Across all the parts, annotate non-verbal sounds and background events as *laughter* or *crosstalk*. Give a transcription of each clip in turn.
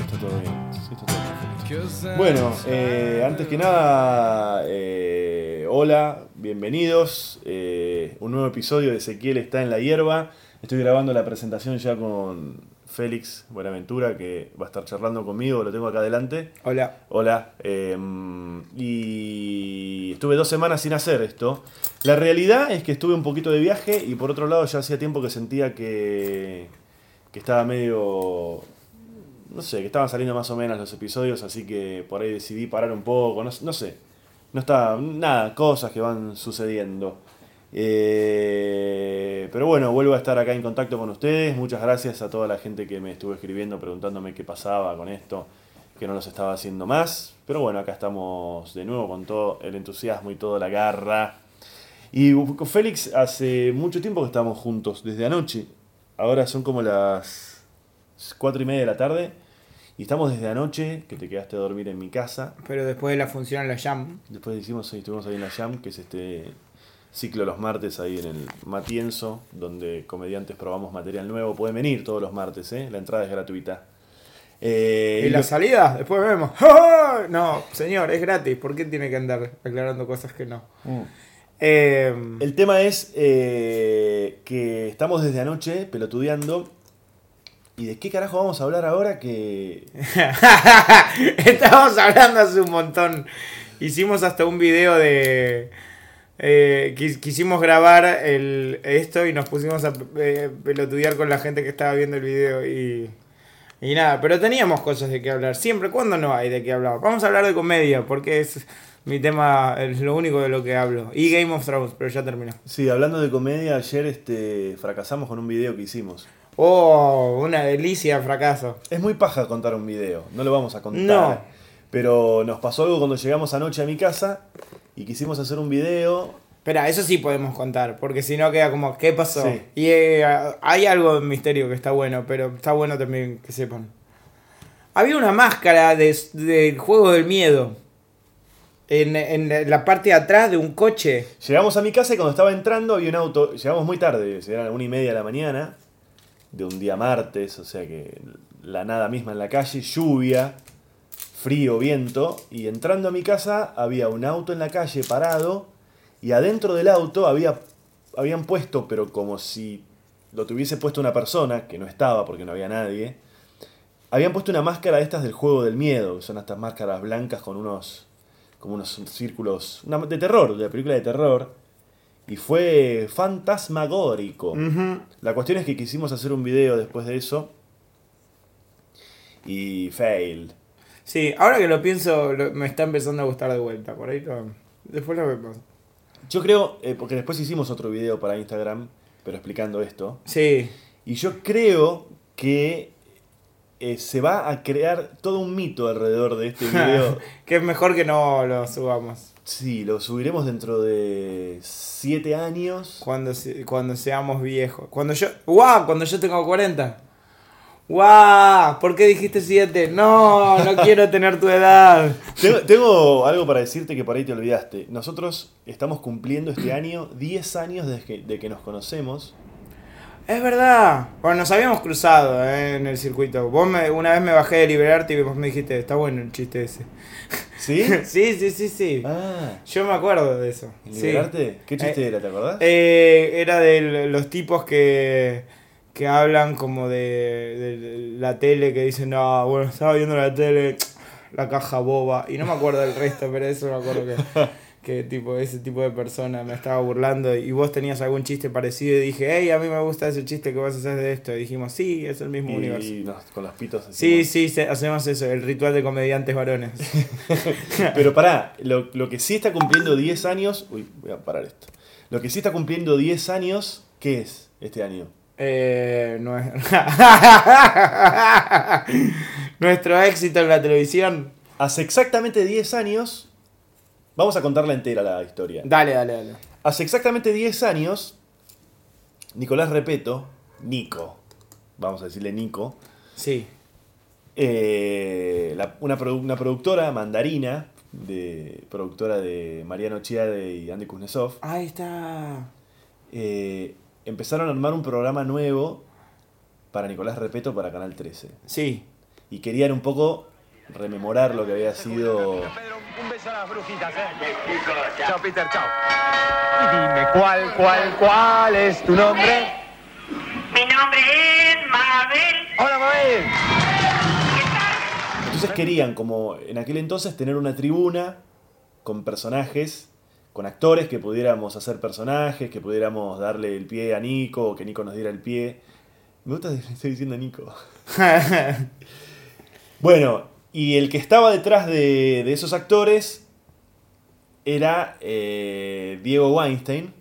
Está todo bien. Bueno, eh, antes que nada, eh, hola, bienvenidos. Eh, un nuevo episodio de Ezequiel está en la hierba. Estoy grabando la presentación ya con Félix Buenaventura, que va a estar charlando conmigo, lo tengo acá adelante. Hola. Hola. eh, y estuve dos semanas sin hacer esto. La realidad es que estuve un poquito de viaje y por otro lado ya hacía tiempo que sentía que, que estaba medio... No sé, que estaban saliendo más o menos los episodios, así que por ahí decidí parar un poco, no, no sé. No está, nada, cosas que van sucediendo. Eh, pero bueno, vuelvo a estar acá en contacto con ustedes. Muchas gracias a toda la gente que me estuvo escribiendo preguntándome qué pasaba con esto, que no los estaba haciendo más. Pero bueno, acá estamos de nuevo con todo el entusiasmo y toda la garra. Y Félix hace mucho tiempo que estamos juntos, desde anoche. Ahora son como las cuatro y media de la tarde. Y estamos desde anoche, que te quedaste a dormir en mi casa. Pero después de la función en la Jam. Después hicimos, estuvimos ahí en la Jam, que es este ciclo los martes ahí en el Matienzo, donde comediantes probamos material nuevo. Pueden venir todos los martes, ¿eh? la entrada es gratuita. Eh, ¿Y la lo- salida? Después vemos. *laughs* No, señor, es gratis. ¿Por qué tiene que andar aclarando cosas que no? Mm. Eh, El tema es eh, que estamos desde anoche pelotudeando. ¿Y de qué carajo vamos a hablar ahora? Que. *laughs* Estábamos hablando hace un montón. Hicimos hasta un video de. Eh, quis- quisimos grabar el, esto y nos pusimos a eh, pelotudear con la gente que estaba viendo el video y. Y nada, pero teníamos cosas de qué hablar. Siempre, cuando no hay de qué hablar? Vamos a hablar de comedia, porque es mi tema, es lo único de lo que hablo. Y Game of Thrones, pero ya terminó. Sí, hablando de comedia, ayer este, fracasamos con un video que hicimos. Oh, una delicia, fracaso. Es muy paja contar un video, no lo vamos a contar. No. Pero nos pasó algo cuando llegamos anoche a mi casa y quisimos hacer un video. Espera, eso sí podemos contar, porque si no queda como, ¿qué pasó? Sí. Y eh, hay algo de misterio que está bueno, pero está bueno también que sepan. Había una máscara de- del juego del miedo en, en la parte de atrás de un coche. Llegamos a mi casa y cuando estaba entrando había un auto. Llegamos muy tarde, eran una y media de la mañana, de un día martes, o sea que la nada misma en la calle, lluvia, frío, viento. Y entrando a mi casa había un auto en la calle parado y adentro del auto había, habían puesto, pero como si lo tuviese puesto una persona, que no estaba porque no había nadie. Habían puesto una máscara de estas del juego del miedo, que son estas máscaras blancas con unos como unos círculos una- de terror, de la película de terror. Y fue fantasmagórico. La cuestión es que quisimos hacer un video después de eso. Y fail. Sí, ahora que lo pienso, lo- me está empezando a gustar de vuelta. Por ahí lo- después lo vemos. Yo creo, eh, porque después hicimos otro video para Instagram, pero explicando esto. Sí, Y yo creo que eh, se va a crear todo un mito alrededor de este video. *laughs* que es mejor que no lo subamos. sí, lo subiremos dentro de 7 años. Cuando, se- cuando seamos viejos. Cuando yo. ¡Guau! Cuando yo tengo 40. ¡Guau! ¿Por qué dijiste 7? No, no *laughs* quiero tener tu edad. Tengo, tengo algo para decirte que por ahí te olvidaste. Nosotros estamos cumpliendo este año 10 años desde que, de que nos conocemos. Es verdad. Bueno, nos habíamos cruzado eh, en el circuito. Vos me- una vez me bajé de liberarte y vos me dijiste, está bueno el chiste ese. ¿Sí? *laughs* sí, sí, sí, sí. Ah, Yo me acuerdo de eso. Sí. ¿liberarte? ¿Qué chiste Eh, era, te acordás? Eh, era de los tipos que, que hablan como de, de la tele, que dicen, no, bueno, estaba viendo la tele, la caja boba, y no me acuerdo del resto, pero eso me acuerdo que, que tipo, ese tipo de persona me estaba burlando y vos tenías algún chiste parecido y dije, hey, a mí me gusta ese chiste que vas a hacer de esto. Y dijimos, sí, es el mismo universo. y nos- con los pitos Sí, sí, se- hacemos eso, el ritual de comediantes varones. *laughs* Pero pará, lo, lo que sí está cumpliendo 10 años. Uy, voy a parar esto. Lo que sí está cumpliendo 10 años, ¿qué es este año? Eh, no es... *laughs* Nuestro éxito en la televisión. Hace exactamente 10 años. Vamos a contarla entera la historia. Dale, dale, dale. Hace exactamente 10 años, Nicolás Repeto, Nico, vamos a decirle Nico, Sí. eh, la- una, produ- una productora mandarina, de productora de Mariano Chiade y Andy Kuznetsov, Ahí está. eh, empezaron a armar un programa nuevo para Nicolás Repeto para Canal 13. Sí. Y querían un poco rememorar lo que había sido Pedro, un beso a las brujitas, ¿eh? Chao, Peter, chao. Y dime, ¿cuál, cuál, cuál es tu nombre? Mi nombre es Mabel. Hola, Mabel. Entonces querían, como en aquel entonces, tener una tribuna con personajes, con actores que pudiéramos hacer personajes, que pudiéramos darle el pie a Nico, o que Nico nos diera el pie. Me gusta *laughs* que estoy diciendo a Nico. *laughs* Bueno, y el que estaba detrás de, de esos actores era eh, Diego Weinstein,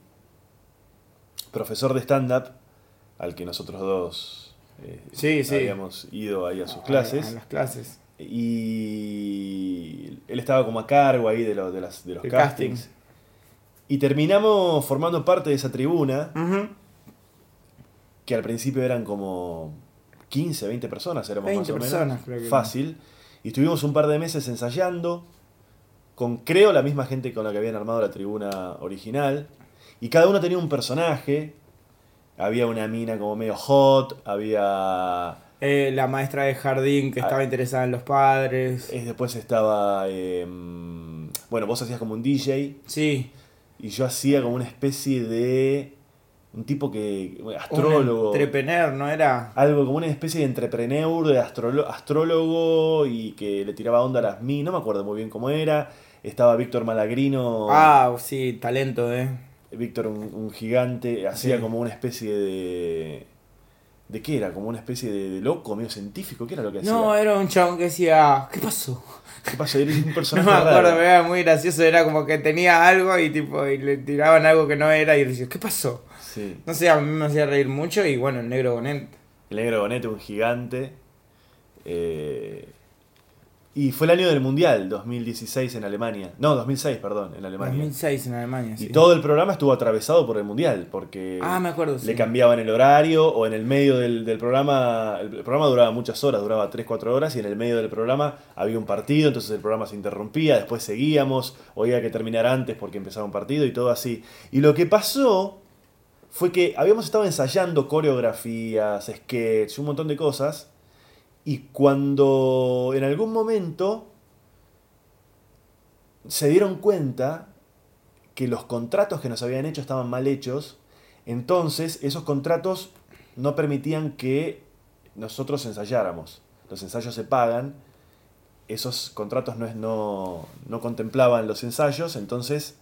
profesor de stand-up, al que nosotros dos eh, Sí, sí. habíamos ido ahí a sus A- clases. A, las clases. Y él estaba como a cargo ahí de, lo- de, las, de los El castings. casting. Y terminamos formando parte de esa tribuna, que al principio eran como 15, 20 personas, éramos 20 más o menos. personas, creo que Fácil. Y estuvimos un par de meses ensayando, con creo la misma gente con la que habían armado la tribuna original. Y cada uno tenía un personaje. Había una mina como medio hot, había Eh, la maestra de jardín que Ah. estaba interesada en los padres. Después estaba. eh, bueno, vos hacías como un DJ Sí. Y yo hacía como una especie de. Un tipo que. Un Astrólogo. entrepreneur, ¿no era? Algo como una especie de entrepreneur, de astrólogo y que le tiraba onda a las mí. No me acuerdo muy bien cómo era. Estaba Víctor Malagrino. Ah, sí, talento, ¿eh? Víctor, un, un gigante. Hacía Sí. como una especie de. ¿De qué era? Como una especie de, de loco, medio científico. ¿Qué era lo que hacía? No, era un chabón que decía, ¿qué pasó? ¿Qué pasa? Eres un *laughs* No personaje me acuerdo, raro. era muy gracioso, era como que tenía algo y tipo y le tiraban algo que no era y decía, ¿qué pasó? Sí. No sé, a mí me hacía reír mucho y bueno, el negro Bonet. El negro Bonete, un gigante. Eh, y fue el año del Mundial, 2016 en Alemania. No, 2006, perdón, en Alemania. 2006 en Alemania, sí. Y todo el programa estuvo atravesado por el Mundial, porque Ah, me acuerdo, sí. le cambiaban el horario o en el medio del, del programa, el programa duraba muchas horas, duraba 3-4 horas y en el medio del programa había un partido, entonces el programa se interrumpía, después seguíamos, o había que terminar antes porque empezaba un partido y todo así. Y lo que pasó fue que habíamos estado ensayando coreografías, sketch, un montón de cosas, y cuando en algún momento se dieron cuenta que los contratos que nos habían hecho estaban mal hechos, entonces esos contratos no permitían que nosotros ensayáramos. Los ensayos se pagan, esos contratos no, es- no, no contemplaban los ensayos, entonces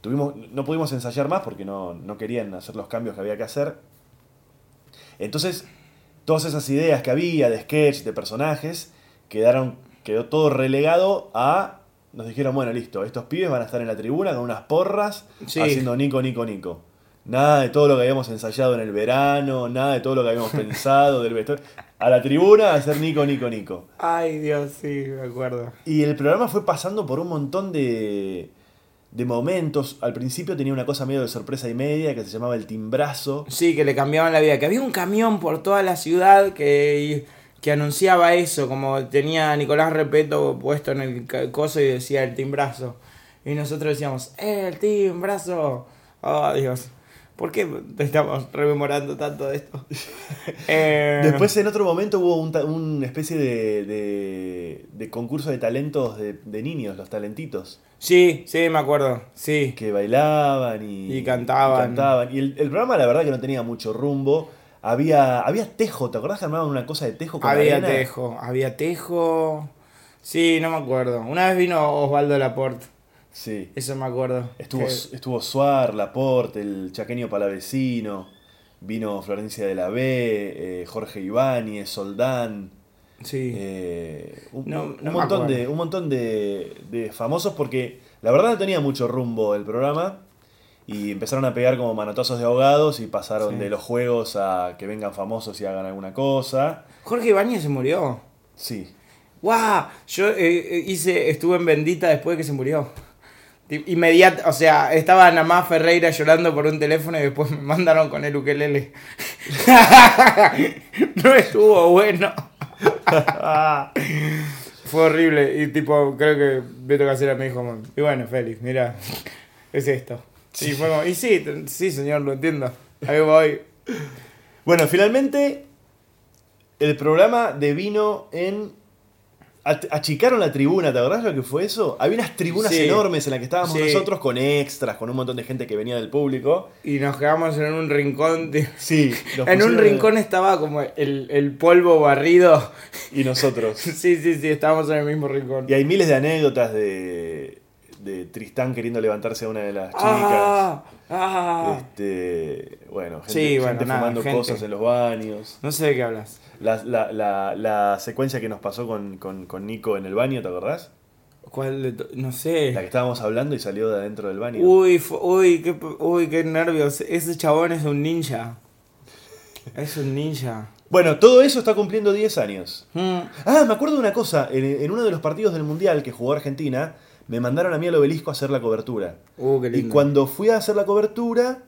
tuvimos, no pudimos ensayar más porque no, no querían hacer los cambios que había que hacer. Entonces, todas esas ideas que había de sketch, de personajes, quedaron, quedó todo relegado a... Nos dijeron, bueno, listo, estos pibes van a estar en la tribuna con unas porras Sí. haciendo Nico, Nico, Nico. Nada de todo lo que habíamos ensayado en el verano, nada de todo lo que habíamos *laughs* pensado del vestuario. A la tribuna a hacer Nico, Nico, Nico. Ay, Dios, sí, me acuerdo. Y el programa fue pasando por un montón de, de momentos. Al principio tenía una cosa medio de sorpresa y media que se llamaba el timbrazo. Sí, que le cambiaban la vida. Que había un camión por toda la ciudad que, que anunciaba eso. Como tenía Nicolás Repeto puesto en el coso y decía el timbrazo. Y nosotros decíamos, ¡eh, el timbrazo! Oh, Dios. ¿Por qué estamos rememorando tanto de esto? *laughs* Eh, Después en otro momento hubo un una especie de, de, de concurso de talentos de, de niños, los talentitos, Sí, sí, me acuerdo. Sí. que bailaban y, Y cantaban. y cantaban. Y el, el programa la verdad que no tenía mucho rumbo. Había, había tejo, ¿te acordás que armaban una cosa de tejo con Había arena? tejo, había tejo. Sí, no me acuerdo. Una vez vino Osvaldo Laporte. Sí. Eso me acuerdo. Estuvo, Que- estuvo Suar, Laporte, el chaqueño palavecino, vino Florencia de la B, eh, Jorge Ibáñez, Soldán, Sí. eh, un, No- no montón, de, un montón de, de famosos porque la verdad no tenía mucho rumbo el programa y empezaron a pegar como manotazos de ahogados y pasaron Sí. de los juegos a que vengan famosos y hagan alguna cosa. Jorge Ibáñez se murió. Sí, ¡Guau! Yo eh, eh, hice, estuve en Bendita después de que se murió. Inmediato, o sea, estaba Namá Ferreira llorando por un teléfono y después me mandaron con el ukelele. *laughs* no estuvo bueno. *laughs* Fue horrible. Y tipo, creo que Beto Casera me dijo, y bueno, Félix, mira, es esto. Y fue como, y sí, sí, señor, lo entiendo. Ahí voy. Bueno, finalmente el programa devino en... ach- Achicaron la tribuna, ¿te acordás lo que fue eso? Había unas tribunas Sí. enormes en las que estábamos Sí. nosotros con extras, con un montón de gente que venía del público. Y nos quedamos en un rincón. de- *laughs* Sí, En un rincón estaba como el, el polvo barrido. Y nosotros. *laughs* Sí, sí, sí, estábamos en el mismo rincón. Y hay miles de anécdotas de, de Tristán queriendo levantarse a una de las chicas. Ah, ah. Este, bueno, gente, Sí, bueno, gente nada, fumando gente. cosas en los baños. No sé de qué hablas. La, la, la, la secuencia que nos pasó con, con, con Nico en el baño, ¿te acordás? ¿Cuál No sé. La que estábamos hablando y salió de adentro del baño. Uy, uy, qué, uy, qué nervios. Ese chabón es un ninja. Es un ninja. Bueno, todo eso está cumpliendo 10 años. Mm. Ah, me acuerdo de una cosa. En, en uno de los partidos del Mundial que jugó Argentina, me mandaron a mí al obelisco a hacer la cobertura. Uh, qué Y lindo. cuando fui a hacer la cobertura,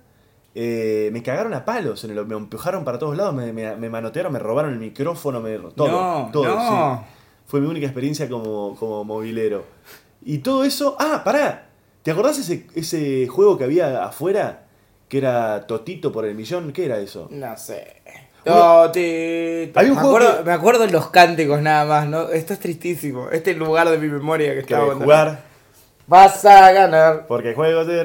eh, me cagaron a palos, en el- me empujaron para todos lados, me, me- me manotearon, me robaron el micrófono, me, todo. No, todo, no. sí. Fue mi única experiencia como, como movilero. Y todo eso. ¡Ah, pará! ¿Te acordás ese, ese juego que había afuera? Que era Totito por el millón. ¿Qué era eso? No sé. Hay un me, juego acuerdo, que- me acuerdo de los cánticos nada más, ¿no? Esto es tristísimo. Este es el lugar de mi memoria que estaba jugar. Vas a ganar. Porque juegos de.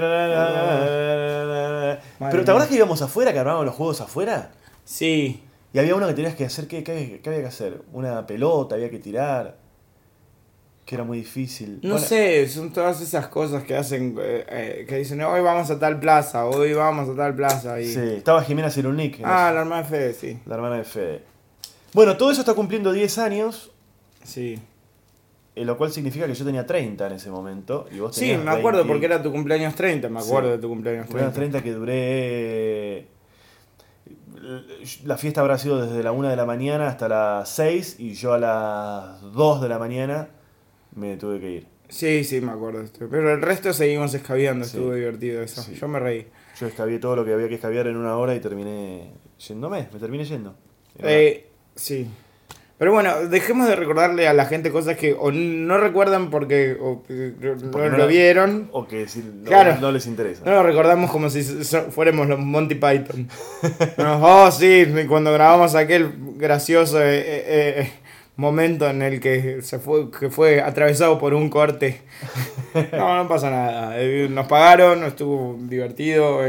Pero ¿te acordás que íbamos afuera, que armábamos los juegos afuera? Sí. Y había uno que tenías que hacer, ¿qué, qué- qué había que hacer? Una pelota, había que tirar. Que era muy difícil. No Bueno, sé, son todas esas cosas que hacen, eh, eh, que dicen, hoy vamos a tal plaza, hoy vamos a tal plaza. Y... Sí, estaba Jimena Cirunic, en Ah, la hermana de Fede, sí. la hermana de Fede. Bueno, todo eso está cumpliendo 10 años, Sí. Eh, lo cual significa que yo tenía 30 en ese momento. Y vos Sí, me acuerdo 20. porque era tu cumpleaños 30, me acuerdo Sí. de tu cumpleaños Cumpleaños 30. 30 que duré... La fiesta habrá sido desde la 1 de la mañana hasta las 6 y yo a las 2 de la mañana me tuve que ir. Sí, sí, me acuerdo. Pero el resto seguimos escabeando, Sí. estuvo divertido eso. Sí. Yo me reí. Yo escabié todo lo que había que escabiar en una hora y terminé yéndome, me terminé yendo. Eh, sí. Pero bueno, dejemos de recordarle a la gente cosas que o no recuerdan porque, o, eh, no Porque no lo vieron. O que si no, Claro. no les interesa. No lo recordamos como si so- fuéramos los Monty Python. No, oh, sí, cuando grabamos aquel gracioso eh, eh, eh, momento en el que se fue que fue atravesado por un corte. No, no pasa nada. Nos pagaron, estuvo divertido.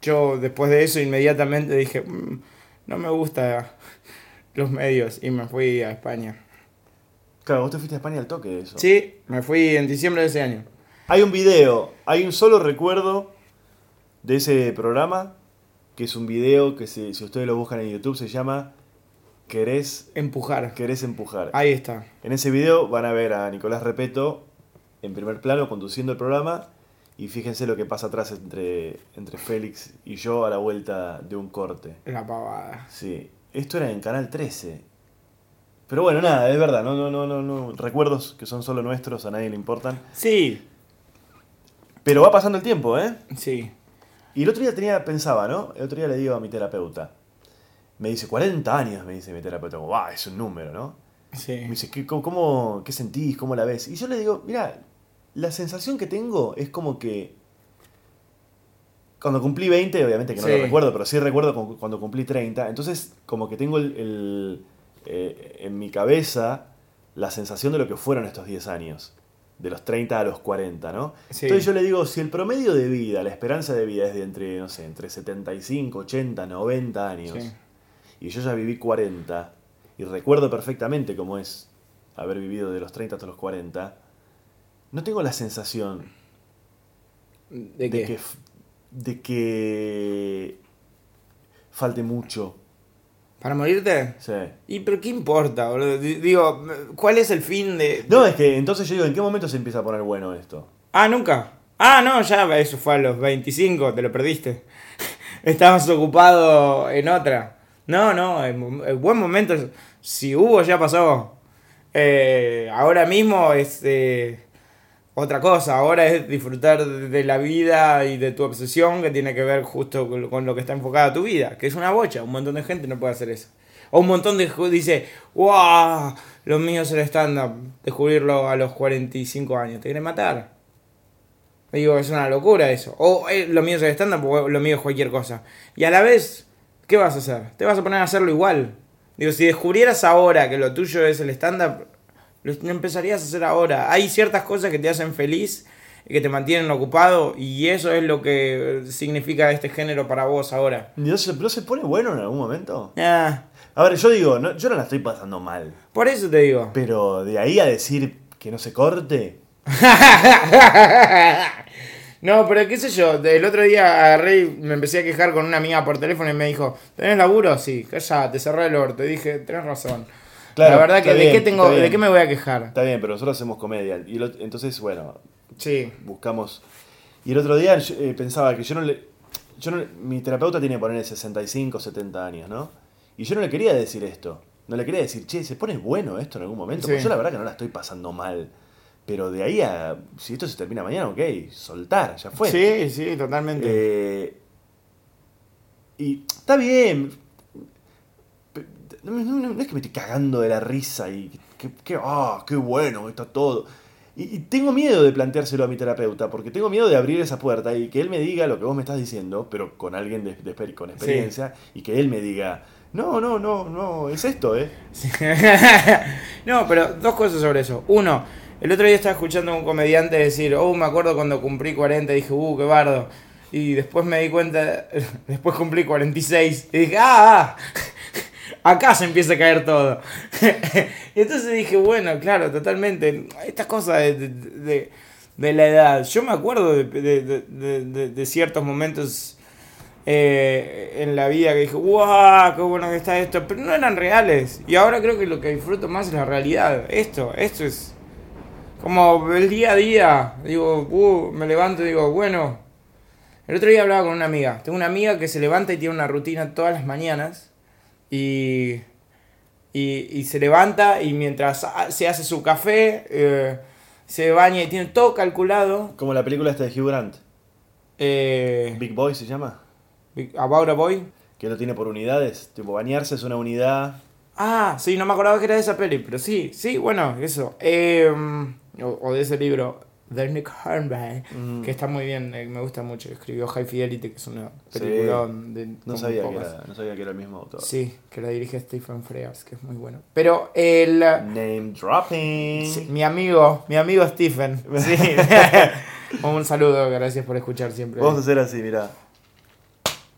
Yo después de eso inmediatamente dije, "Mm, no me gusta los medios y me fui a España. Claro, vos te fuiste a España al toque de eso. Sí, me fui en diciembre de ese año. Hay un video, hay un solo recuerdo de ese programa, que es un video que si, si ustedes lo buscan en YouTube se llama Querés, Empujar. querés empujar. Ahí está. En ese video van a ver a Nicolás Repeto en primer plano conduciendo el programa y fíjense lo que pasa atrás entre, entre Félix y yo a la vuelta de un corte. La pavada. Sí, esto era en Canal 13. Pero bueno, nada, es verdad, no, no, no, no, no. Recuerdos que son solo nuestros, a nadie le importan. Sí, Pero va pasando el tiempo, ¿eh? sí. Y el otro día tenía, pensaba, ¿no? El otro día le digo a mi terapeuta. Me dice, 40 años, me dice mi terapeuta. Como, "Buah, es un número, ¿no? Sí. Me dice, ¿qué, cómo- qué sentís? ¿Cómo la ves? Y yo le digo, mira, la sensación que tengo es como que... Cuando cumplí 20, obviamente que no Sí. lo recuerdo, pero sí recuerdo cu- cuando cumplí 30. Entonces, como que tengo el, el, eh, en mi cabeza la sensación de lo que fueron estos 10 años. De los 30 a los 40, ¿no? Sí. Entonces yo le digo, si el promedio de vida, la esperanza de vida es de entre, no sé, entre 75, 80, 90 años, Sí. y yo ya viví 40, y recuerdo perfectamente cómo es haber vivido de los 30 hasta los 40, no tengo la sensación ¿De de que, de que falte mucho. ¿Para morirte? Sí. ¿Y pero qué importa, boludo? Digo, ¿cuál es el fin de...? No, es que entonces yo digo, ¿en qué momento se empieza a poner bueno esto? Ah, nunca. Ah, no, ya, eso fue a los 25, te lo perdiste. *laughs* Estabas ocupado en otra. No, no, el, buen momento, si hubo, ya pasó. Eh, ahora mismo es eh, otra cosa, ahora es disfrutar de la vida y de tu obsesión que tiene que ver justo con, lo que está enfocada tu vida, que es una bocha, un montón de gente no puede hacer eso. O un montón de dice, wow, lo mío es el stand-up, descubrirlo a los 45 años. Te quieren matar. Digo, es una locura eso. O eh, lo mío es el stand-up o lo mío es cualquier cosa. Y a la vez, ¿qué vas a hacer? Te vas a poner a hacerlo igual. Digo, si descubrieras ahora que lo tuyo es el stand-up, lo empezarías a hacer ahora. Hay ciertas cosas que te hacen feliz, que te mantienen ocupado, y eso es lo que significa este género para vos ahora. ¿No se, ¿No se pone bueno en algún momento? Ah, A ver, yo digo, no- yo no la estoy pasando mal. por eso te digo. Pero de ahí a decir que no se corte. *laughs* No, pero qué sé yo, el otro día agarré y me empecé a quejar con una amiga por teléfono y me dijo, ¿tenés laburo? Sí, te cerré el orto. Y dije, tenés razón. Claro, la verdad que de qué tengo, de qué me voy a quejar. Está bien, pero nosotros hacemos comedia. Y lo- entonces, bueno, Sí. buscamos. Y el otro día eh, pensaba que yo no le. Yo no, mi terapeuta tiene que poner 65, 70 años, ¿no? Y yo no le quería decir esto. No le quería decir, che, ¿se pone bueno esto en algún momento? Porque Sí. yo la verdad que no la estoy pasando mal. Pero de ahí a. Si esto se termina mañana, ok, soltar, ya fue. Sí, sí, totalmente. Eh, y está bien. No, no- no es que me estoy cagando de la risa y que, que- ah, qué bueno, está todo. Y, y tengo miedo de planteárselo a mi terapeuta, porque tengo miedo de abrir esa puerta y que él me diga lo que vos me estás diciendo, pero con alguien de, con experiencia, y que él me diga, no, no, no, no, es esto, ¿eh? Sí. *laughs* no, pero dos cosas sobre eso. Uno, el otro día estaba escuchando a un comediante decir, oh, me acuerdo cuando cumplí 40 y dije, uh, qué bardo. Y después me di cuenta, *laughs* después cumplí 46 y dije, ah, ah, *laughs* acá se empieza a caer todo. y *laughs* entonces dije, bueno, claro, totalmente, estas cosas de, de- la edad. Yo me acuerdo de, ciertos momentos eh, en la vida que dije, ¡guau! ¡Qué bueno que está esto! Pero no eran reales. Y ahora creo que lo que disfruto más es la realidad. Esto, esto es como el día a día. Digo, uh, me levanto y digo, bueno. El otro día hablaba con una amiga. Tengo una amiga que se levanta y tiene una rutina todas las mañanas. Y, y, y se levanta y mientras se hace su café, eh, se baña y tiene todo calculado. Como la película esta de Hugh Grant, Eh, Big Boy se llama, About a Boy. que lo tiene por unidades, tipo bañarse es una unidad, Ah, sí, no me acordaba que era de esa peli, pero sí, sí, bueno, eso. Eh, o, o de ese libro, de Nick Hornby, Mm. que está muy bien, eh, me gusta mucho. Escribió High Fidelity, que es una Sí. película de. no sabía, que era, no sabía que era el mismo autor. Sí, que la dirige Stephen Frears, que es muy bueno. Pero el. Name dropping. sí, mi amigo, mi amigo Stephen. *laughs* Sí. *laughs* Un saludo, gracias por escuchar siempre. Vamos a hacer así, mirá.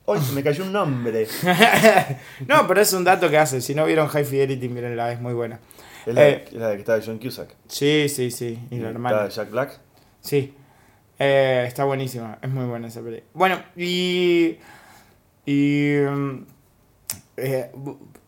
Hoy se me cayó un nombre. *laughs* no, pero es un dato que hace. Si no vieron High Fidelity, mírenla, es muy buena. Es la, Eh. la de que estaba John Cusack. Sí, sí, sí. Y la hermana. Está Jack Black. Sí. Eh, está buenísima. Es muy buena esa peli. Bueno, y. Y. mm, eh,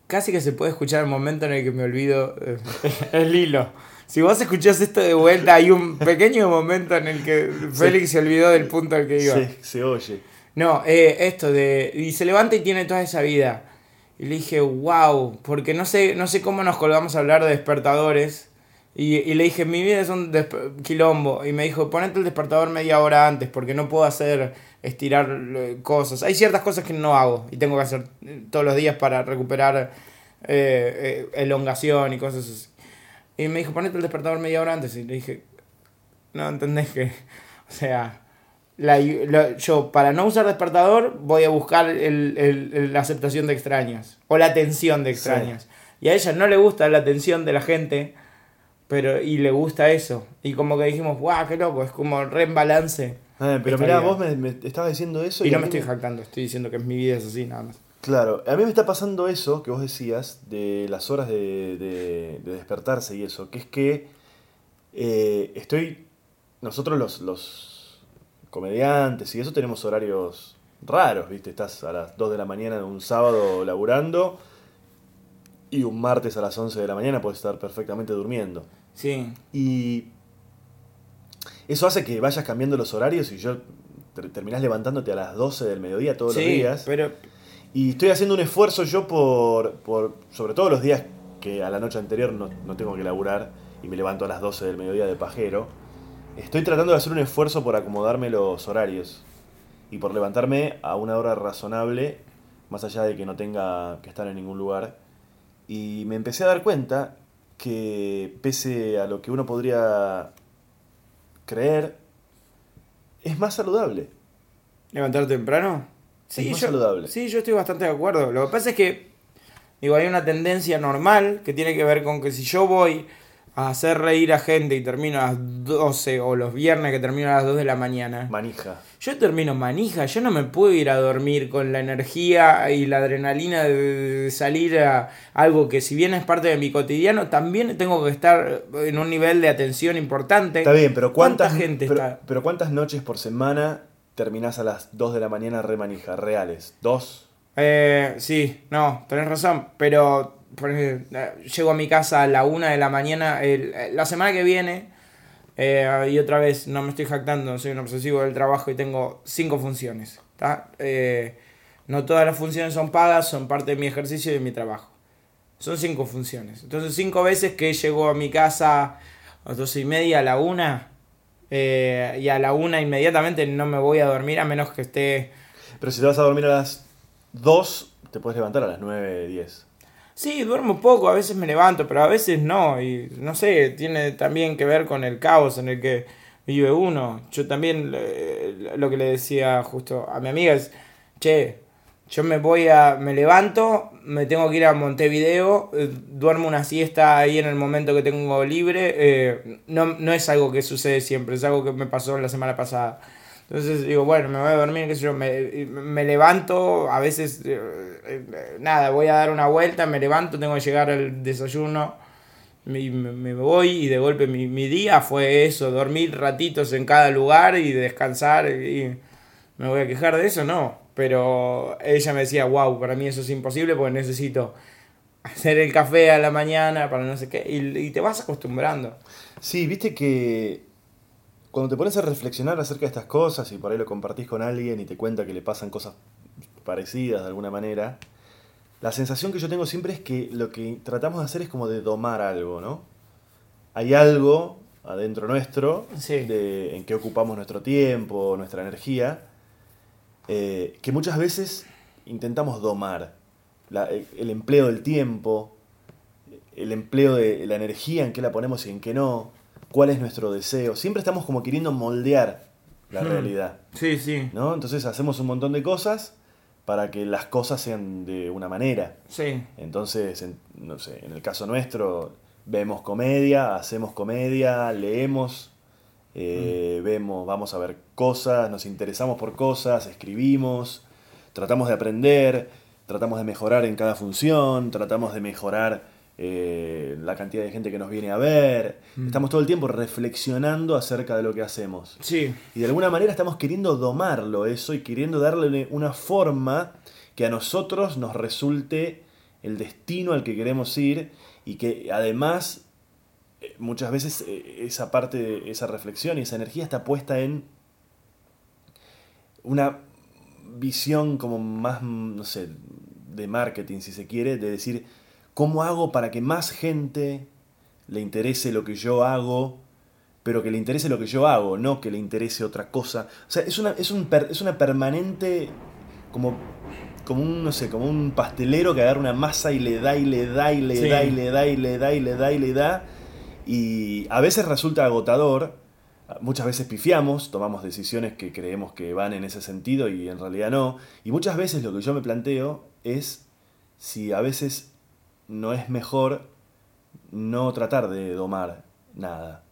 casi que se puede escuchar el momento en el que me olvido eh, *laughs* el hilo. Si vos escuchás esto de vuelta, hay un pequeño momento en el que Félix se olvidó del punto al que iba. Sí, se oye. No, esto de. Y se levanta y tiene toda esa vida. Y le dije, wow, porque no sé, no sé cómo nos colgamos a hablar de despertadores. Y, y le dije, mi vida es un quilombo. Y me dijo, ponete el despertador media hora antes, porque no puedo hacer estirar eh, cosas. Hay ciertas cosas que no hago y tengo que hacer eh, todos los días para recuperar eh, elongación y cosas así. Y me dijo, ponete el despertador media hora antes. Y le dije, no entendés que. *laughs* O sea, la, la- yo para no usar despertador voy a buscar el- el- la aceptación de extraños. O la atención de extraños. Y a ella no le gusta la atención de la gente. Pero, y le gusta eso. Y como que dijimos, guau, qué loco, es como re en balance. Ah, pero mirá, vida. vos me, me estabas diciendo eso. Y no me estoy jactando, estoy diciendo que mi vida es así, nada más. Claro, a mí me está pasando eso que vos decías de las horas de, de- de despertarse y eso, que es que eh, estoy, nosotros los, los comediantes y eso tenemos horarios raros, ¿viste? Estás a las 2 de la mañana de un sábado laburando y un martes a las 11 de la mañana puedes estar perfectamente durmiendo. Sí, Y eso hace que vayas cambiando los horarios y yo ter- terminás levantándote a las 12 del mediodía todos los días. pero Y estoy haciendo un esfuerzo yo por, por, sobre todo los días que a la noche anterior no, no tengo que laburar y me levanto a las 12 del mediodía de pajero. Estoy tratando de hacer un esfuerzo por acomodarme los horarios y por levantarme a una hora razonable, más allá de que no tenga que estar en ningún lugar. Y me empecé a dar cuenta que pese a lo que uno podría creer, es más saludable. ¿Levantarte temprano? Es más saludable. Sí, yo estoy bastante de acuerdo. Lo que pasa es que, digo, hay una tendencia normal que tiene que ver con que si yo voy a hacer reír a gente y termino a las 12 o los viernes que termino a las 2 de la mañana, Manija. yo termino manija, yo no me puedo ir a dormir con la energía y la adrenalina de salir a algo que si bien es parte de mi cotidiano, también tengo que estar en un nivel de atención importante. Está bien, pero ¿cuántas, ¿Cuánta gente pero, está? pero ¿cuántas noches por semana terminás a las 2 de la mañana re manija? ¿Reales? ¿Dos? Eh, sí, no, tenés razón, pero por ejemplo, eh, llego a mi casa a la una de la mañana, el- eh, la semana que viene, eh, y otra vez, no me estoy jactando, soy un obsesivo del trabajo y tengo cinco funciones. Eh, no todas las funciones son pagas, son parte de mi ejercicio y de mi trabajo. Son cinco funciones. Entonces, cinco veces que llego a mi casa a las doce y media, a la una, eh, y a la una inmediatamente no me voy a dormir a menos que esté... Pero si te vas a dormir a las 2, te puedes levantar a las 9, 10. Sí, duermo poco, a veces me levanto, pero a veces no. Y no sé, tiene también que ver con el caos en el que vive uno. Yo también eh, lo que le decía justo a mi amiga es, che, yo me voy a, me levanto, me tengo que ir a Montevideo, eh, duermo una siesta ahí en el momento que tengo libre. eh, no, no es algo que sucede siempre, es algo que me pasó la semana pasada. Entonces digo, bueno, me voy a dormir, qué sé yo, me, me levanto, a veces, eh, eh, nada, voy a dar una vuelta, me levanto, tengo que llegar al desayuno, me, me voy y de golpe mi, mi día fue eso, dormir ratitos en cada lugar y descansar y me voy a quejar de eso, no. Pero ella me decía, wow, para mí eso es imposible porque necesito hacer el café a la mañana para no sé qué, y te vas acostumbrando. Sí, viste que cuando te pones a reflexionar acerca de estas cosas y por ahí lo compartís con alguien y te cuenta que le pasan cosas parecidas de alguna manera, la sensación que yo tengo siempre es que lo que tratamos de hacer es como de domar algo, ¿no? Hay algo adentro nuestro Sí. de, en que ocupamos nuestro tiempo, nuestra energía, eh, que muchas veces intentamos domar. La- el- el empleo del tiempo, el empleo de la energía, en qué la ponemos y en qué no, cuál es nuestro deseo. Siempre estamos como queriendo moldear la Hmm. realidad, Sí, sí, ¿no? Entonces hacemos un montón de cosas para que las cosas sean de una manera. sí. Entonces, en, no sé, en el caso nuestro, vemos comedia, hacemos comedia, leemos, eh, vemos, vamos a ver cosas, nos interesamos por cosas, escribimos, tratamos de aprender, tratamos de mejorar en cada función, tratamos de mejorar eh, la cantidad de gente que nos viene a ver. Estamos todo el tiempo reflexionando acerca de lo que hacemos. Sí, Y de alguna manera estamos queriendo domarlo eso y queriendo darle una forma que a nosotros nos resulte el destino al que queremos ir y que además eh, muchas veces eh, esa parte, esa reflexión y esa energía está puesta en una visión como más, mm, no sé, de marketing si se quiere, de decir, ¿cómo hago para que más gente le interese lo que yo hago pero que le interese lo que yo hago, no que le interese otra cosa. O sea, es una, es un per- es una permanente, como, como un, no sé, como un pastelero que agarra una masa y le da y le da y le Sí. da y le da y le da y le da y le da. Y a veces resulta agotador, muchas veces pifiamos, tomamos decisiones que creemos que van en ese sentido y en realidad no. Y muchas veces lo que yo me planteo es si a veces no es mejor no tratar de domar nada.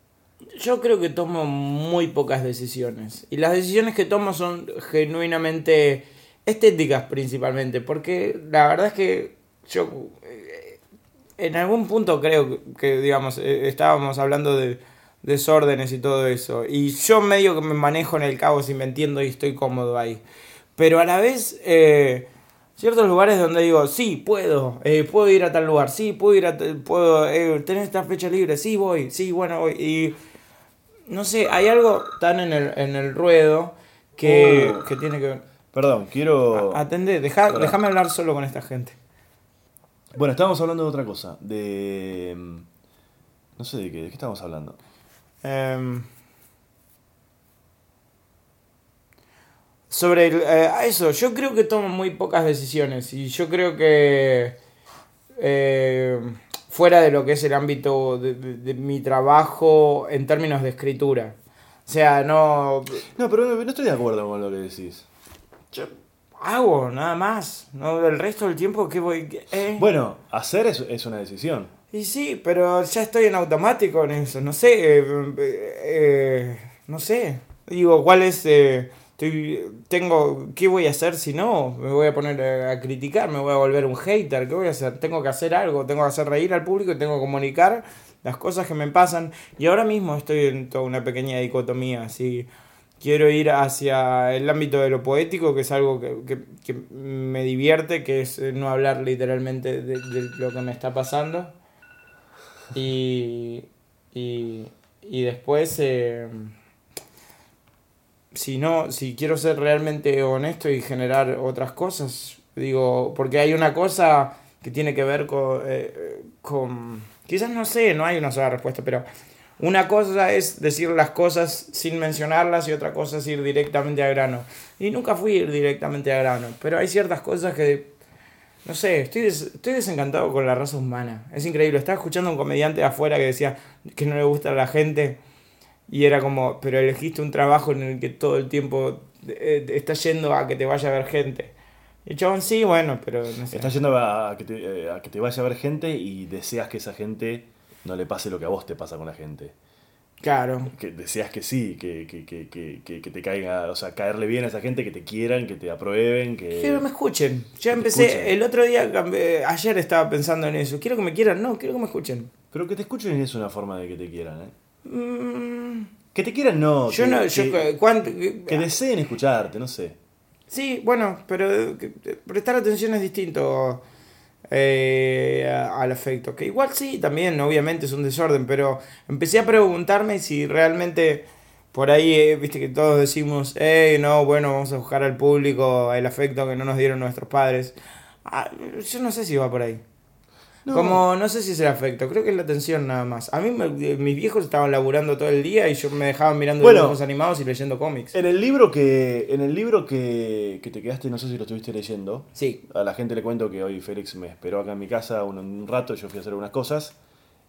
Yo creo que tomo muy pocas decisiones. Y las decisiones que tomo son genuinamente estéticas principalmente. Porque la verdad es que yo eh, en algún punto creo que, digamos, eh, estábamos hablando de desórdenes y todo eso. Y yo medio que me manejo en el caos y me entiendo y estoy cómodo ahí. Pero a la vez... eh, ciertos lugares donde digo, sí, puedo, eh, puedo ir a tal lugar, sí, puedo ir a puedo eh, tener esta fecha libre, sí, voy, sí, bueno, voy. Y no sé, hay algo tan en el, en el ruedo que, Oh. que tiene que ver. Perdón, quiero... Atendé, deja, Pará. déjame hablar solo con esta gente. Bueno, estábamos hablando de otra cosa. De... mm, No sé de qué, de qué estábamos hablando. Em, sobre el- eh, eso, yo creo que tomo muy pocas decisiones y yo creo que eh, fuera de lo que es el ámbito de, de- de mi trabajo en términos de escritura. O sea, no... No, pero no, no estoy de acuerdo con lo que decís. Yo hago nada más. No, el resto del tiempo que voy... eh. Bueno, hacer es, es una decisión. Y sí, pero ya estoy en automático en eso. No sé, eh, no sé. Digo, ¿cuál es? Estoy, tengo, ¿qué voy a hacer si no? Me voy a poner a, criticar, me voy a volver un hater. ¿Qué voy a hacer? Tengo que hacer algo, tengo que hacer reír al público y tengo que comunicar las cosas que me pasan. Y ahora mismo estoy en toda una pequeña dicotomía, así. Quiero ir hacia el ámbito de lo poético, que es algo que, que- me divierte, que es eh, no hablar literalmente de, de lo que me está pasando. Y, y, y después, eh, si no, si quiero ser realmente honesto y generar otras cosas, digo, porque hay una cosa que tiene que ver con, eh, con quizás no sé, no hay una sola respuesta, pero una cosa es decir las cosas sin mencionarlas y otra cosa es ir directamente a grano. Y nunca fui ir directamente a grano, pero hay ciertas cosas que no sé, estoy, des- estoy desencantado con la raza humana. Es increíble. Estaba escuchando a un comediante de afuera que decía que no le gusta a la gente. Y era como, pero elegiste un trabajo en el que todo el tiempo eh, está yendo a que te vaya a ver gente. Y chabón, sí, bueno, pero no sé. Estás yendo a que, te, eh, a que te vaya a ver gente y deseas que esa gente no le pase lo que a vos te pasa con la gente. Claro. Que deseas que sí, que, que, que, que, te caiga, o sea, caerle bien a esa gente, que te quieran, que te aprueben, que... Quiero que me escuchen. Te empecé, escuchen. el otro día, ayer estaba pensando en eso. Quiero que me quieran, no, quiero que me escuchen. Pero que te escuchen es una forma de que te quieran, ¿eh? Mm, Que te quieran no. yo que, no, yo, que- ¿cuánto? que deseen escucharte, no sé. Sí, bueno, pero eh, eh, prestar atención es distinto eh, al afecto. Que igual sí, también, obviamente es un desorden, pero empecé a preguntarme si realmente por ahí, eh, viste que todos decimos, hey, no, bueno, vamos a buscar al público el afecto que no nos dieron nuestros padres. Ah, yo no sé si va por ahí. No. Como, no sé si es el afecto, creo que es la atención nada más. A mí me- mis viejos estaban laburando todo el día y yo me dejaban mirando Bueno. dibujos animados y leyendo cómics. En el libro que. En el libro que, que te quedaste, no sé si lo estuviste leyendo. Sí, A la gente le cuento que hoy Félix me esperó acá en mi casa un, un rato, yo fui a hacer unas cosas.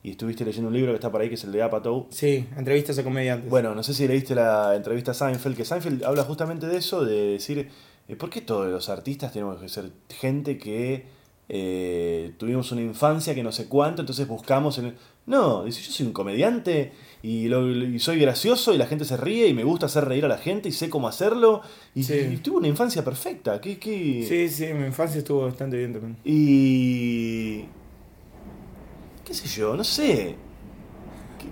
Y estuviste leyendo un libro que está por ahí, que es el de Apatow. sí, entrevistas a comediantes. Bueno, no sé si leíste la entrevista a Seinfeld, que Seinfeld habla justamente de eso, de decir, eh, ¿por qué todos los artistas tenemos que ser gente que eh, tuvimos una infancia que no sé cuánto, entonces buscamos en el... No, dice, yo soy un comediante y, lo- y soy gracioso y la gente se ríe y me gusta hacer reír a la gente y sé cómo hacerlo y, Sí. y tuve una infancia perfecta. ¿Qué, qué? Sí, sí, mi infancia estuvo bastante bien también. Y... ¿Qué sé yo? No sé.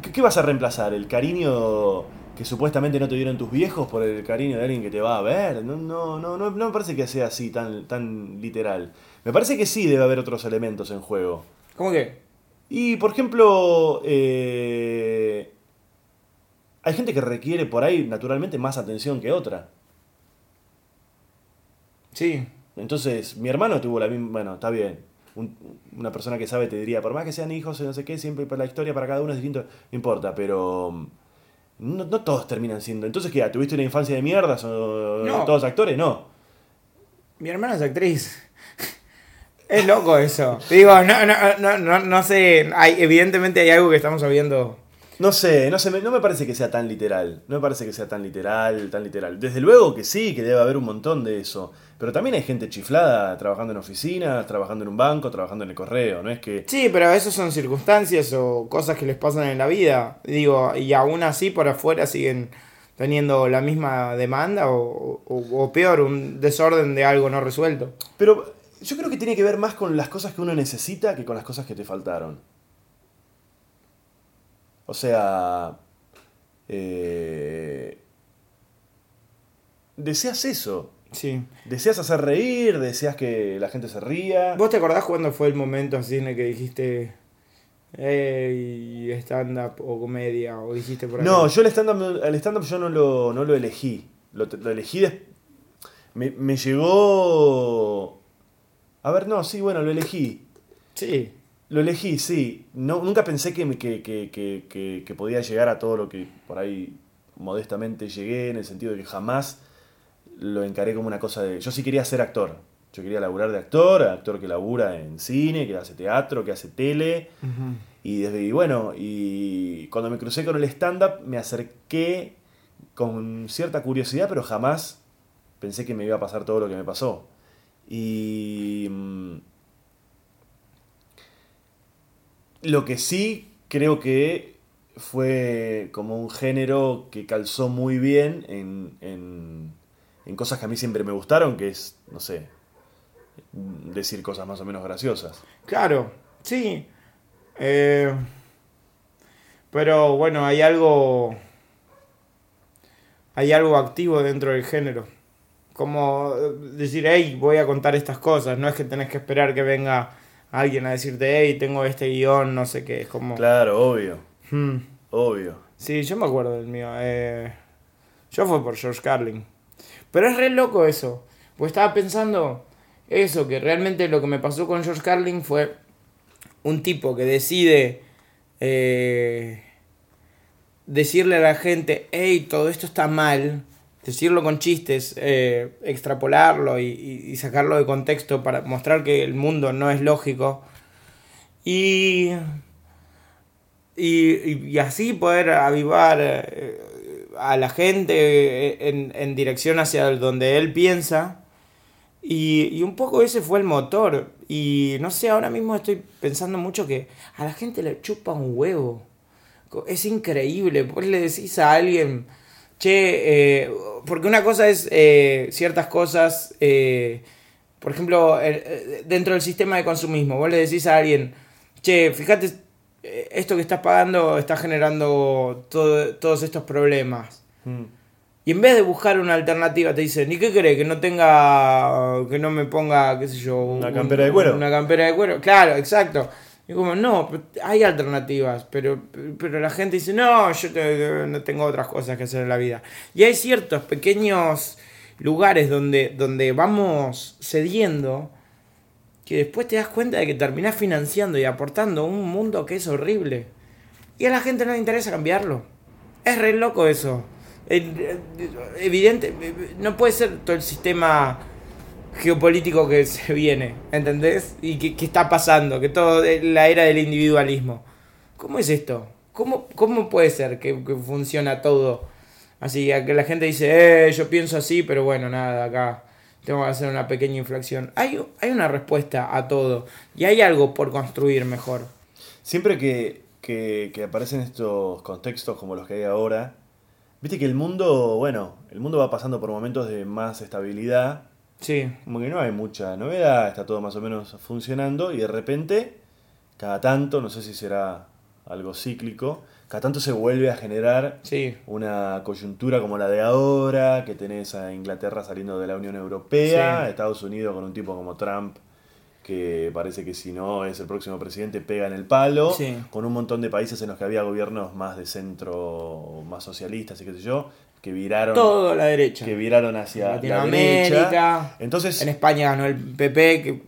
¿Qué, qué vas a reemplazar? ¿El cariño que supuestamente no te dieron tus viejos por el cariño de alguien que te va a ver? No, no, no, no, no me parece que sea así tan, tan literal. Me parece que sí debe haber otros elementos en juego. ¿Cómo que? Y, por ejemplo, eh, hay gente que requiere por ahí, naturalmente, más atención que otra. Sí, Entonces, mi hermano tuvo la misma. Bueno, está bien. Un- una persona que sabe te diría, por más que sean hijos y no sé qué, siempre la historia para cada uno es distinto. No importa, pero. mm, No, no todos terminan siendo. Entonces, ¿qué? ¿Tuviste una infancia de mierda? ¿Son No. todos actores? No. mi hermana es actriz. Es loco eso. Digo, no, no, no, no, no sé. Hay, evidentemente hay algo que estamos sabiendo. No sé, no sé, me- no me parece que sea tan literal. No me parece que sea tan literal, tan literal. Desde luego que sí, que debe haber un montón de eso. Pero también hay gente chiflada trabajando en oficinas, trabajando en un banco, trabajando en el correo. No es que. Sí, pero eso son circunstancias o cosas que les pasan en la vida. Digo, y aún así por afuera siguen teniendo la misma demanda o, o- o peor, un desorden de algo no resuelto. Pero yo creo que tiene que ver más con las cosas que uno necesita que con las cosas que te faltaron. O sea, eh, deseas eso. Sí. Deseas hacer reír, deseas que la gente se ría. ¿Vos te acordás cuándo fue el momento así en el que dijiste hey, stand-up o comedia? O dijiste por ahí? No, yo el stand-up el stand yo no lo, no lo elegí. Lo, lo elegí des- me, me llegó... A ver, no, sí, bueno, lo elegí. Sí. Lo elegí, sí. No, nunca pensé que, me- que, que, que, que- que podía llegar a todo lo que por ahí modestamente llegué, en el sentido de que jamás lo encaré como una cosa de... Yo sí quería ser actor. Yo quería laburar de actor, actor que labura en cine, que hace teatro, que hace tele. Y desde y bueno, y cuando me crucé con el stand-up me acerqué con cierta curiosidad, pero jamás pensé que me iba a pasar todo lo que me pasó. Y mm, lo que sí creo que fue como un género que calzó muy bien en, en, en cosas que a mí siempre me gustaron, que es, no sé, decir cosas más o menos graciosas. Claro, sí. Eh, pero bueno, hay algo. Hay algo activo dentro del género. Como decir, hey, voy a contar estas cosas. No es que tenés que esperar que venga alguien a decirte, hey, tengo este guion, no sé qué. Es como. Claro, obvio, Hmm. obvio. Sí, yo me acuerdo del mío. eh, yo fue por George Carlin. Pero es re loco eso. Pues estaba pensando eso, que realmente lo que me pasó con George Carlin fue un tipo que decide eh, decirle a la gente, hey, todo esto está mal. Decirlo con chistes, eh, extrapolarlo y, y- sacarlo de contexto para mostrar que el mundo no es lógico. Y y, y- así poder avivar eh, a la gente en, en dirección hacia donde él piensa. Y, y un poco ese fue el motor. Y no sé, ahora mismo estoy pensando mucho que a la gente le chupa un huevo. Es increíble. Vos le decís a alguien, che, eh, porque una cosa es eh, ciertas cosas, eh, por ejemplo, eh, dentro del sistema de consumismo, vos le decís a alguien, che, fíjate, eh, esto que estás pagando está generando todo- todos estos problemas. Mm. Y en vez de buscar una alternativa, te dicen, ¿y qué cree? Que no tenga, que no me ponga, qué sé yo, Una un- campera de cuero. Una campera de cuero, claro, exacto. Y como, no, hay alternativas, pero, pero la gente dice, no, yo no tengo otras cosas que hacer en la vida. Y hay ciertos pequeños lugares donde, donde vamos cediendo que después te das cuenta de que terminás financiando y aportando un mundo que es horrible. Y a la gente no le interesa cambiarlo. Es re loco eso. Eh, eh, Evidente, eh, no puede ser todo el sistema geopolítico que se *laughs* viene, ¿entendés? Y que, que está pasando, que todo es la era del individualismo. ¿Cómo es esto? ¿Cómo, cómo puede ser que, que funciona todo? Así, que la gente dice, eh, yo pienso así, pero bueno, nada, acá tengo que hacer una pequeña inflexión. Hay, hay una respuesta a todo y hay algo por construir mejor. Siempre que, que aparecen estos contextos como los que hay ahora, viste que el mundo, bueno, el mundo va pasando por momentos de más estabilidad, Sí, como que no hay mucha novedad, está todo más o menos funcionando y de repente, cada tanto, no sé si será algo cíclico, cada tanto se vuelve a generar sí. una coyuntura como la de ahora, que tenés a Inglaterra saliendo de la Unión Europea, Sí. Estados Unidos con un tipo como Trump, que parece que si no es el próximo presidente pega en el palo, Sí. con un montón de países en los que había gobiernos más de centro, más socialistas y qué sé yo, que viraron, Todo a la derecha. que viraron hacia la Latinoamérica. derecha. Entonces En España ganó el PP, que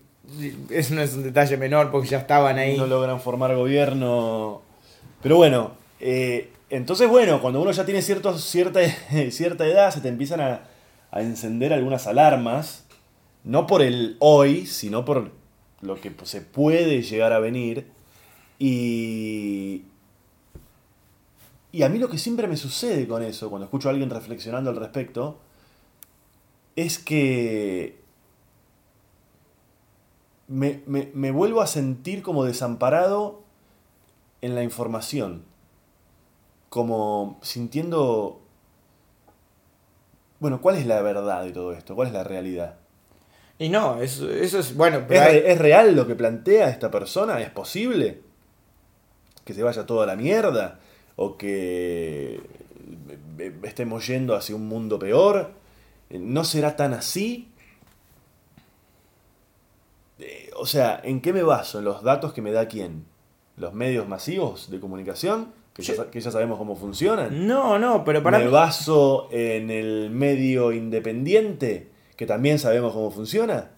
eso no es un detalle menor porque ya estaban ahí. no logran formar gobierno. Pero bueno, eh, entonces bueno, cuando uno ya tiene ciertos, cierta, *laughs* cierta edad, se te empiezan a, a encender algunas alarmas, no por el hoy, sino por lo que se puede llegar a venir. Y, y a mí lo que siempre me sucede con eso, cuando escucho a alguien reflexionando al respecto, es que me, me- me vuelvo a sentir como desamparado en la información. Como sintiendo... Bueno, ¿cuál es la verdad de todo esto? ¿Cuál es la realidad? Y no, eso, eso es bueno, pero ¿Es, hay- es real lo que plantea esta persona? ¿Es posible? ¿Que se vaya todo a la mierda? ¿O que eh, estemos yendo hacia un mundo peor? ¿No será tan así? Eh, O sea, ¿en qué me baso? ¿En los datos que me da quién? ¿Los medios masivos de comunicación? Que ya, que sabemos cómo funcionan. no, no, pero para ¿Me mí- baso en el medio independiente, que también sabemos cómo funciona?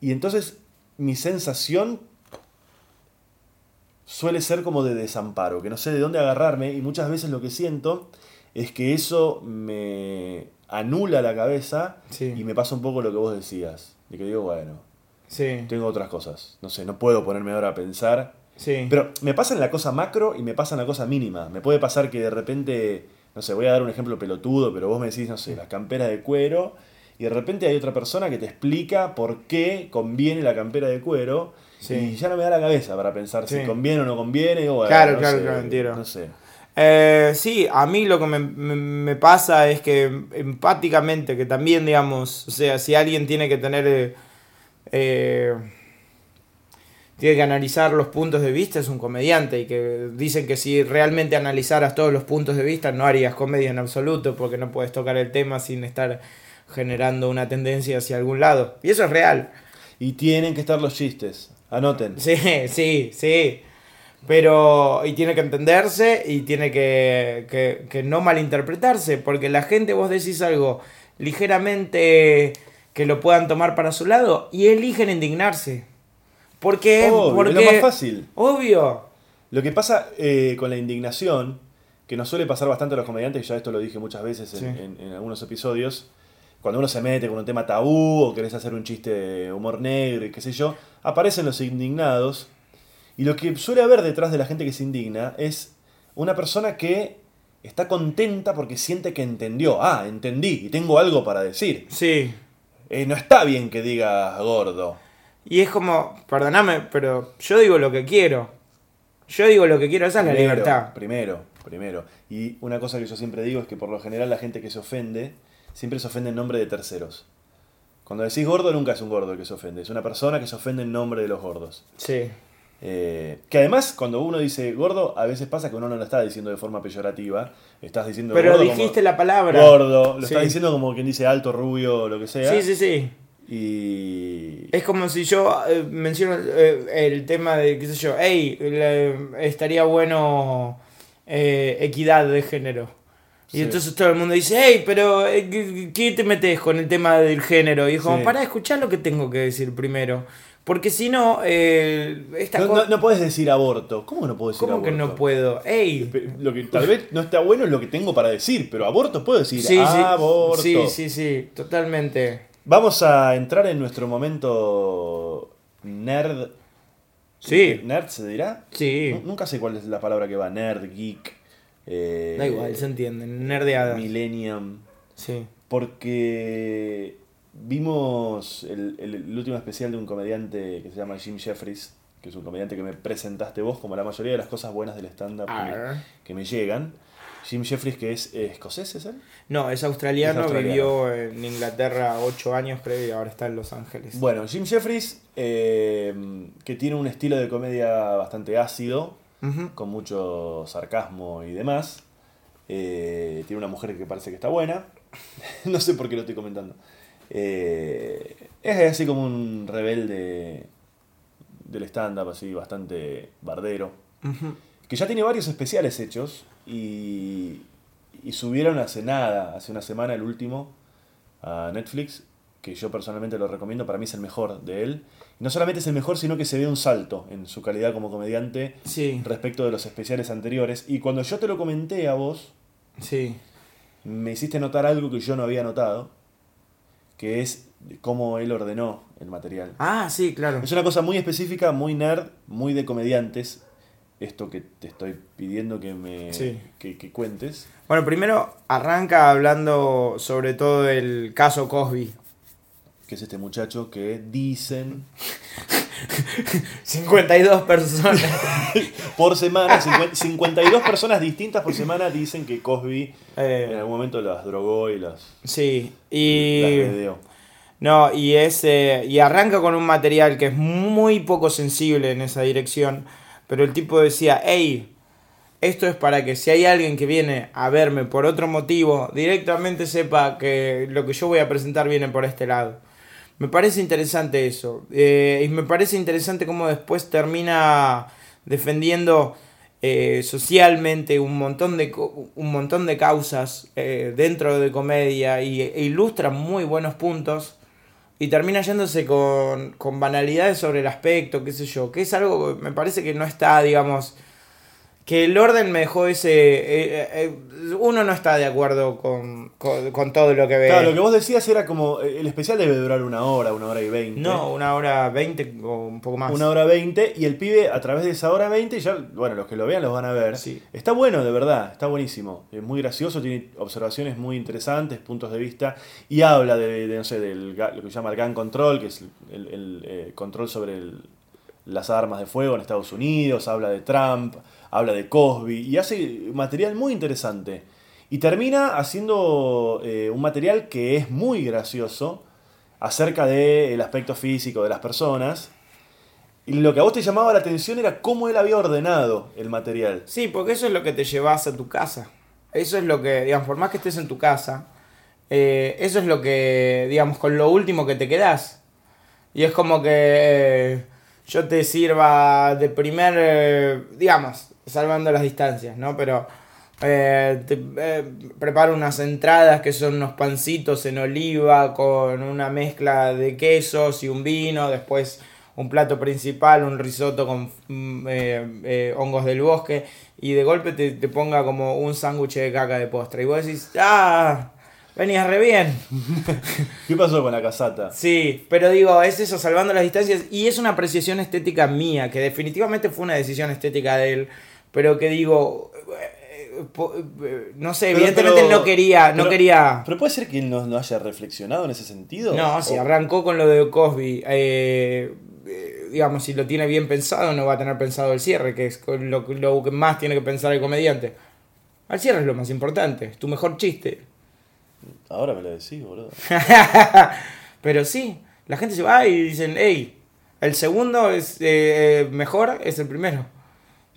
Y entonces mi sensación suele ser como de desamparo, que no sé de dónde agarrarme y muchas veces lo que siento es que eso me anula la cabeza Sí. y me pasa un poco lo que vos decías. Y que digo, bueno, Sí. tengo otras cosas. No sé, no puedo ponerme ahora a pensar. Sí. Pero me pasa en la cosa macro y me pasa en la cosa mínima. Me puede pasar que de repente, no sé, voy a dar un ejemplo pelotudo, pero vos me decís, no sé, las camperas de cuero. Y de repente hay otra persona que te explica por qué conviene la campera de cuero. Sí. Y ya no me da la cabeza para pensar Sí. si conviene o no conviene. O, bueno, Claro, no claro, sé, claro, entiendo. No sé. Eh, sí, a mí lo que me, me- me pasa es que empáticamente, que también, digamos, o sea, si alguien tiene que tener, eh, eh, tiene que analizar los puntos de vista, es un comediante y que dicen que si realmente analizaras todos los puntos de vista no harías comedia en absoluto porque no puedes tocar el tema sin estar generando una tendencia hacia algún lado. Y eso es real. Y tienen que estar los chistes. Anoten. Sí, *laughs* sí, sí. Pero, y tiene que entenderse y tiene que, que, que no malinterpretarse, porque la gente, vos decís algo ligeramente que lo puedan tomar para su lado y eligen indignarse. Porque, Obvio, porque es lo más fácil. Obvio. Lo que pasa eh, con la indignación, que nos suele pasar bastante a los comediantes, ya esto lo dije muchas veces en, Sí. en- en algunos episodios, cuando uno se mete con un tema tabú o querés hacer un chiste de humor negro y qué sé yo, aparecen los indignados. Y lo que suele haber detrás de la gente que se indigna es una persona que está contenta porque siente que entendió. Ah, entendí y tengo algo para decir. Sí. Eh, no está bien que diga gordo. Y es como, perdóname, pero yo digo lo que quiero. Yo digo lo que quiero, esa es la libertad. Primero, primero. Y una cosa que yo siempre digo es que por lo general la gente que se ofende, siempre se ofende en nombre de terceros. Cuando decís gordo, nunca es un gordo el que se ofende, es una persona que se ofende en nombre de los gordos. Sí. Eh, que además, cuando uno dice gordo, a veces pasa que uno no lo está diciendo de forma peyorativa. Estás diciendo Pero gordo dijiste como la palabra. Gordo, lo Sí. estás diciendo como quien dice alto, rubio, lo que sea. Sí, sí, sí. Y. Es como si yo eh, menciono eh, el tema de, qué sé yo, hey, le- estaría bueno eh, equidad de género. Y Sí. entonces todo el mundo dice, hey, pero eh, ¿qué, te metes con el tema del género? Y es como, Sí. para escuchar lo que tengo que decir primero. Porque si no, eh, esta No, no, no puedes decir aborto. ¿Cómo no puedo decir ¿Cómo aborto? que no puedo? Pe- Lo que tal vez no está bueno es lo que tengo para decir, pero aborto puedo decir sí, sí, aborto. sí, sí, sí, totalmente. Vamos a entrar en nuestro momento nerd. Sí. ¿Nerd se dirá? Sí. Nu- Nunca sé cuál es la palabra que va. Nerd, geek. eh, Da igual, se entiende, nerdeada. Millennium. Sí. Porque vimos el, el- el último especial de un comediante que se llama Jim Jeffries, que es un comediante que me presentaste vos como la mayoría de las cosas buenas del stand-up que me llegan. Jim Jeffries, que es eh, escocés, ¿es él? No, es australiano, Es australiano. vivió en Inglaterra ocho años, creo, y ahora está en Los Ángeles. Bueno, Jim Jeffries, eh, que tiene un estilo de comedia bastante ácido, con mucho sarcasmo y demás. Eh, tiene una mujer que parece que está buena. *laughs* no sé por qué lo estoy comentando. Eh, es así como un rebelde del stand-up, así bastante bardero. Ujú. Que ya tiene varios especiales hechos y, y subieron hace nada, hace una semana el último a Netflix, que yo personalmente lo recomiendo, para mí es el mejor de él. No solamente es el mejor, sino que se ve un salto en su calidad como comediante Sí, respecto de los especiales anteriores. Y cuando yo te lo comenté a vos, sí. me hiciste notar algo que yo no había notado, que es cómo él ordenó el material. Ah, sí, claro. Es una cosa muy específica, muy nerd, muy de comediantes. Esto que te estoy pidiendo que me Sí. que, que cuentes. Bueno, primero arranca hablando sobre todo el caso Cosby. Que es este muchacho que dicen *laughs* 52 personas. *laughs* por semana, 50 52 personas distintas por semana dicen que Cosby en Eh, algún momento las drogó y las, sí, las y... redeó. No, y es eh, y arranca con un material que es muy poco sensible en esa dirección, pero el tipo decía, hey, esto es para que si hay alguien que viene a verme por otro motivo, directamente sepa que lo que yo voy a presentar viene por este lado. Me parece interesante eso, eh, y me parece interesante cómo después termina defendiendo eh, socialmente un montón de, un montón de causas eh, dentro de comedia y, e ilustra muy buenos puntos y termina yéndose con, con banalidades sobre el aspecto, qué sé yo, que es algo que me parece que no está, digamos, que el orden me dejó ese, eh, eh, uno no está de acuerdo con, con, con todo lo que ve. Claro, lo que vos decías era como. eh, El especial debe durar una hora, una hora y veinte. No, una hora veinte o un poco más. Una hora veinte. Y el pibe, a través de esa hora veinte, ya. Bueno, los que lo vean los van a ver. Sí. Está bueno, de verdad. Está buenísimo. Es muy gracioso, tiene observaciones muy interesantes, puntos de vista. Y habla de, de, no sé, del lo que se llama el gun control, que es el, el, eh, control sobre el- las armas de fuego en Estados Unidos. Habla de Trump. Habla de Cosby. Y hace material muy interesante. Y termina haciendo eh, un material que es muy gracioso acerca del aspecto físico de las personas. Y lo que a vos te llamaba la atención era cómo él había ordenado el material. Sí, porque eso es lo que te llevas a tu casa. Eso es lo que, digamos, por más que estés en tu casa, eh, eso es lo que, digamos, con lo último que te quedás. Y es como que eh, yo te sirva de primer, eh, digamos, salvando las distancias, ¿no? Pero eh, te eh, preparo unas entradas que son unos pancitos en oliva con una mezcla de quesos y un vino, después un plato principal, un risotto con mm, eh, hongos del bosque y de golpe te, te ponga como un sándwich de caca de postre y vos decís, ah, venías re bien. *laughs* ¿Qué pasó con la casata? Sí, pero digo, es eso, salvando las distancias. Y es una apreciación estética mía, que definitivamente fue una decisión estética de él. Pero que digo, eh, eh, no sé, Pero- evidentemente pero- no quería, no pero- quería. Pero puede ser que él no, no haya reflexionado en ese sentido. No, si arrancó con lo de Cosby, eh, eh, digamos, si lo tiene bien pensado, no va a tener pensado el cierre, que es lo, lo que más tiene que pensar el comediante. El cierre es lo más importante, es tu mejor chiste. Ahora me lo decís, boludo. *laughs* Pero sí, la gente se va y dicen, hey, el segundo es eh, eh, mejor, es el primero.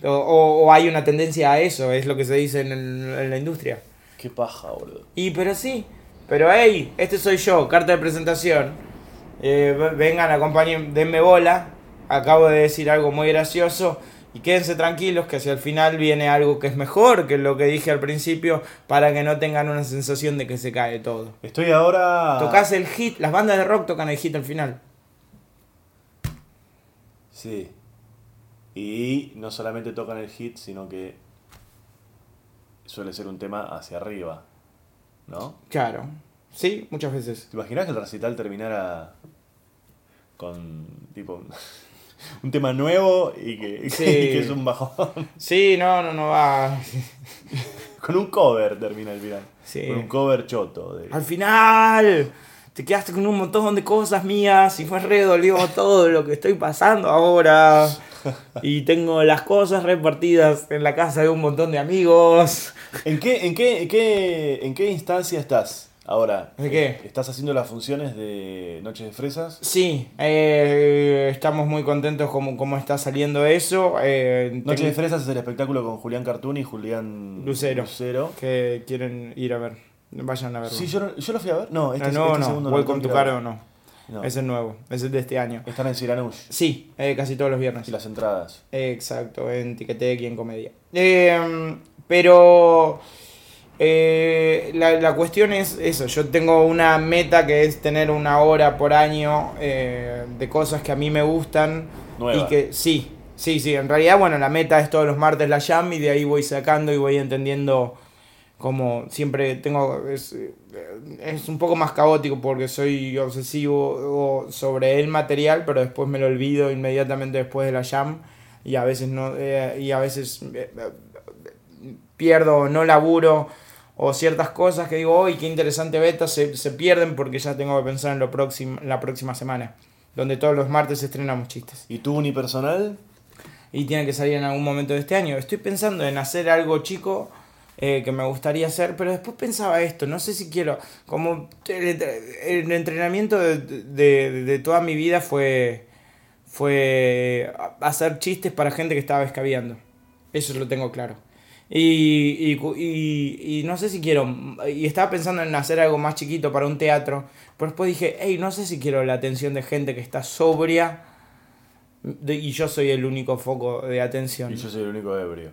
O, o- o hay una tendencia a eso, es lo que se dice en, el- en la industria. Qué paja, boludo. Y pero sí, pero hey, este soy yo, carta de presentación. Eh, vengan, acompañen, denme bola. Acabo de decir algo muy gracioso. Y quédense tranquilos que hacia el final viene algo que es mejor que lo que dije al principio para que no tengan una sensación de que se cae todo. Estoy ahora. Tocas el hit, las bandas de rock tocan el hit al final. Sí. Y no solamente tocan el hit, sino que suele ser un tema hacia arriba. ¿No? Claro. Sí, muchas veces. ¿Te imaginas que el recital terminara con tipo un tema nuevo y que, *laughs* Sí. y que es un bajón? Sí, no, no, no va. *laughs* con un cover termina el final. Sí. Con un cover choto. de- Al final te quedaste con un montón de cosas mías y fue re *laughs* todo lo que estoy pasando ahora. Y tengo las cosas repartidas en la casa de un montón de amigos. ¿En qué, en qué, en qué, en qué instancia estás ahora? ¿De qué? ¿Estás haciendo las funciones de Noches de Fresas? Sí, eh, estamos muy contentos como, como está saliendo eso. eh, Noches de Fresas es el espectáculo con Julián Cartuni y Julián Lucero. Lucero. que quieren ir a ver. Vayan a verlo. Sí, yo, no- yo lo fui a ver. No, este, no, es- no, este no. segundo no. Welcome tengo to Caro no. No. Es el nuevo, es el de este año. Están en Siranush. Sí, eh, casi todos los viernes. Y las entradas. Exacto, en Ticketek y en Comedia. Eh, pero eh, la, la cuestión es eso, yo tengo una meta que es tener una hora por año eh, de cosas que a mí me gustan. Nueva. Y que sí, sí, sí, en realidad, bueno, la meta es todos los martes la jam y de ahí voy sacando y voy entendiendo como siempre tengo es, eh, es un poco más caótico porque soy obsesivo sobre el material pero después me lo olvido inmediatamente después de la jam y a veces no eh, y a veces pierdo o no laburo o ciertas cosas que digo hoy qué interesante beta se, se pierden porque ya tengo que pensar en lo próximo la próxima semana donde todos los martes estrenamos chistes ¿Y tu unipersonal? y tiene que salir en algún momento de este año. Estoy pensando en hacer algo chico eh, que me gustaría hacer, pero después pensaba esto, no sé si quiero, como el, el entrenamiento de, de- de toda mi vida fue, fue hacer chistes para gente que estaba escabeando. Eso lo tengo claro. Y, y, y- y no sé si quiero, y estaba pensando en hacer algo más chiquito para un teatro, pero después dije, hey, no sé si quiero la atención de gente que está sobria y yo soy el único foco de atención. Y yo soy el único ebrio.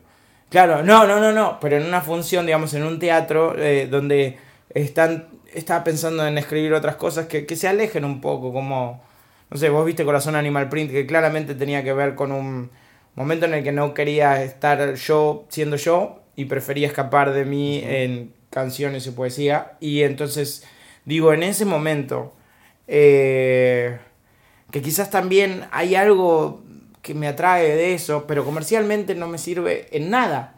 Claro, no, no, no, no, pero en una función, digamos, en un teatro eh, donde están, estaba pensando en escribir otras cosas que, que se alejen un poco, como, no sé, vos viste Corazón Animal Print, que claramente tenía que ver con un momento en el que no quería estar yo siendo yo y prefería escapar de mí en canciones y poesía. Y entonces, digo, en ese momento, eh, que quizás también hay algo que me atrae de eso, pero comercialmente no me sirve en nada.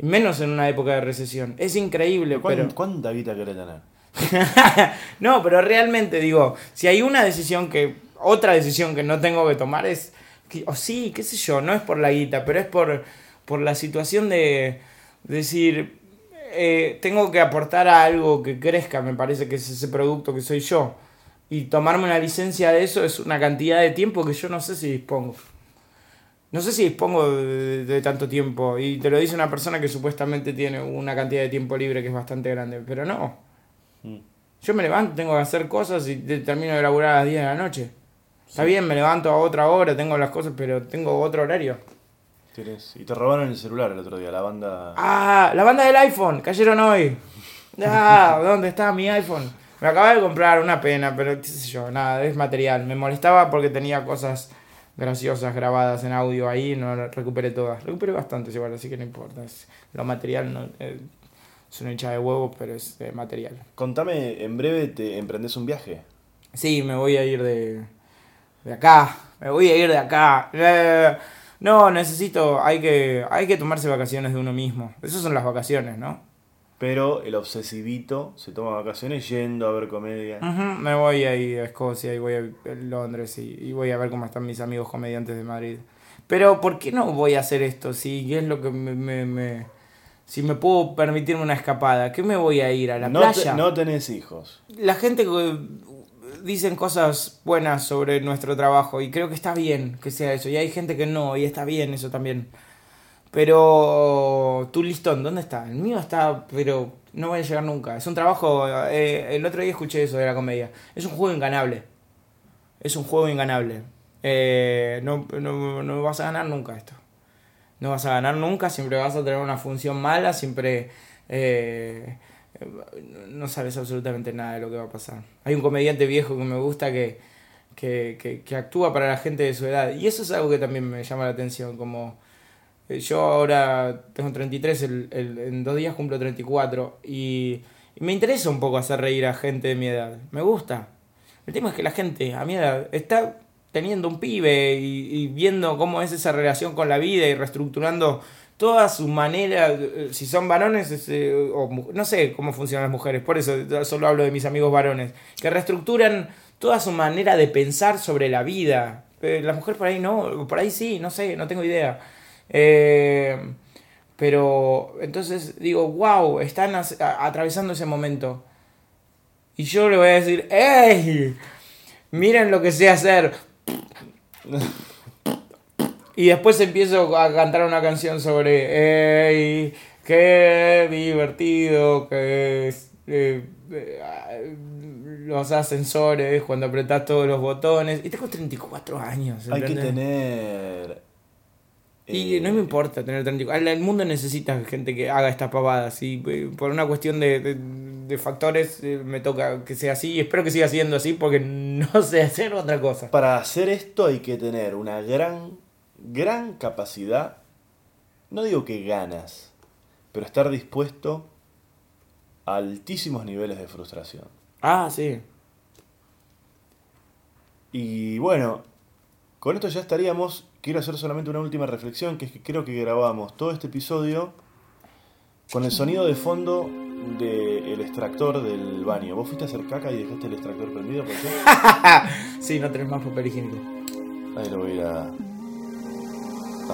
Menos en una época de recesión. Es increíble, ¿Cuán- pero... ¿Cuánta guita querés tener? *laughs* no, pero realmente digo, si hay una decisión que, otra decisión que no tengo que tomar es, que, o sí, qué sé yo, no es por la guita, pero es por, por la situación de decir, eh, tengo que aportar a algo que crezca, me parece que es ese producto que soy yo. Y tomarme una licencia de eso es una cantidad de tiempo que yo no sé si dispongo. No sé si dispongo de, de tanto tiempo. Y te lo dice una persona que supuestamente tiene una cantidad de tiempo libre que es bastante grande. Pero no. Mm. Yo me levanto, tengo que hacer cosas y te- termino de laburar a las 10 de la noche. Está bien, me levanto a otra hora, tengo las cosas, pero tengo otro horario. Tenés- Y te robaron el celular el otro día, la banda. Ah, la banda del iPhone, cayeron hoy. Ah, *laughs* ¿dónde está mi iPhone? Me acababa de comprar una pena, pero qué sé yo, nada, es material. Me molestaba porque tenía cosas graciosas grabadas en audio ahí, no recuperé todas. Recuperé bastantes igual, así que no importa. Es, lo material no, eh, es una hincha de huevos, pero es eh, material. Contame, en breve te emprendés un viaje. Sí, me voy a ir de, de acá. Me voy a ir de acá. Eh, no, necesito. Hay que, hay que tomarse vacaciones de uno mismo. Esas son las vacaciones, ¿no? Pero el obsesivito se toma vacaciones yendo a ver comedia. Me voy a ir a Escocia y voy a Londres y, y voy a ver cómo están mis amigos comediantes de Madrid. Pero, ¿por qué no voy a hacer esto? Si ¿qué es lo que me, me- me- Si me puedo permitirme una escapada, ¿qué me voy a ir? ¿A la no, te- playa? no tenés hijos. la gente que dicen cosas buenas sobre nuestro trabajo y creo que está bien que sea eso y hay gente que no y está bien eso también. Pero tu listón dónde está el mío está pero no voy a llegar nunca. Es un trabajo eh, el otro día escuché eso de la comedia. Es un juego inganable es un juego inganable Eh, no, no, no vas a ganar nunca esto. No vas a ganar nunca, siempre vas a tener una función mala, siempre eh, no sabes absolutamente nada de lo que va a pasar. Hay un comediante viejo que me gusta que, que, que, actúa para la gente de su edad y eso es algo que también me llama la atención, como eh, yo ahora tengo 33, el, el- en dos días cumplo 34 y, y me interesa un poco hacer reír a gente de mi edad, me gusta. El tema es que la gente a mi edad está teniendo un pibe y, y viendo cómo es esa relación con la vida y reestructurando toda su manera, eh, si son varones, es, eh, no sé cómo funcionan las mujeres, por eso solo hablo de mis amigos varones, que reestructuran toda su manera de pensar sobre la vida. Eh, la mujer por ahí no, por ahí sí, no sé, no tengo idea. Eh, pero entonces digo, wow, están atravesando ese momento. Y yo le voy a decir, ¡Ey! Miren lo que sé hacer. *laughs* Y después empiezo a cantar una canción sobre, ¡Ey! ¡Qué divertido que es! eh, eh, los ascensores, cuando apretás todos los botones. Y tengo 34 años. Hay que ¿entendés? tener. Y eh, no me importa tener 34. El mundo necesita gente que haga estas pavadas. Y por una cuestión de, de- de factores me toca que sea así. Y espero que siga siendo así porque *laughs* no sé hacer otra cosa. Para hacer esto hay que tener una gran, gran capacidad. No digo que ganas, pero estar dispuesto a altísimos niveles de frustración. Ah, sí. Y bueno, con esto ya estaríamos. Quiero hacer solamente una última reflexión, que es que creo que grabamos todo este episodio con el sonido de fondo del extractor del baño. ¿Vos fuiste a hacer caca y dejaste el extractor prendido? ¿Por qué? *laughs* Sí, no tenés más papel higiénico. Ahí lo voy a